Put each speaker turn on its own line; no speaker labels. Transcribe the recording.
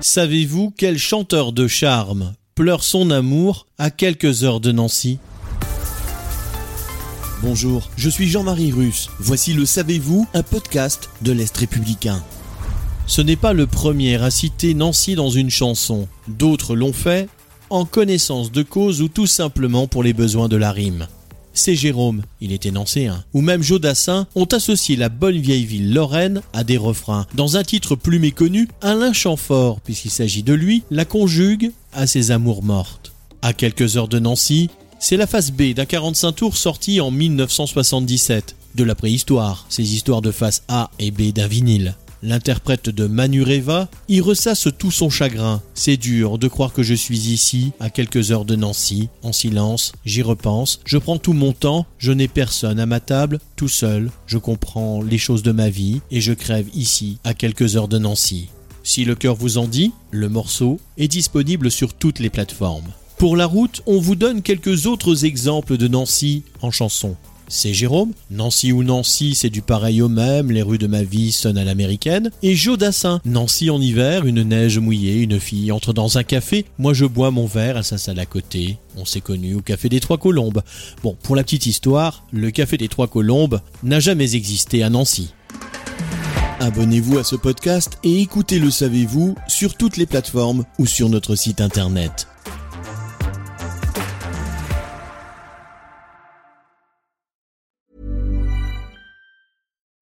Savez-vous quel chanteur de charme pleure son amour à quelques heures de Nancy? Bonjour, je suis Jean-Marie Russe. Voici le Savez-vous, un podcast de l'Est républicain. Ce n'est pas le premier à citer Nancy dans une chanson. D'autres l'ont fait en connaissance de cause ou tout simplement pour les besoins de la rime. C'est Jérôme, il était nancéen, ou même Jodassin ont associé la bonne vieille ville lorraine à des refrains. Dans un titre plus méconnu, Alain Chamfort, puisqu'il s'agit de lui, la conjugue à ses amours mortes. À quelques heures de Nancy, c'est la face B d'un 45 tours sorti en 1977. De la préhistoire, ces histoires de face A et B d'un vinyle. L'interprète de Manureva y ressasse tout son chagrin. C'est dur de croire que je suis ici, à quelques heures de Nancy, en silence, j'y repense, je prends tout mon temps, je n'ai personne à ma table, tout seul, je comprends les choses de ma vie, et je crève ici, à quelques heures de Nancy. Si le cœur vous en dit, le morceau est disponible sur toutes les plateformes. Pour la route, on vous donne quelques autres exemples de Nancy en chanson. C'est Jérôme, Nancy ou Nancy, c'est du pareil au même, les rues de ma vie sonnent à l'américaine, et Jodassin, Nancy en hiver, une neige mouillée, une fille entre dans un café, moi je bois mon verre, elle s'installe à côté, on s'est connu au café des Trois Colombes. Bon, pour la petite histoire, le café des Trois Colombes n'a jamais existé à Nancy. Abonnez-vous à ce podcast et écoutez Le Savez-vous sur toutes les plateformes ou sur notre site internet.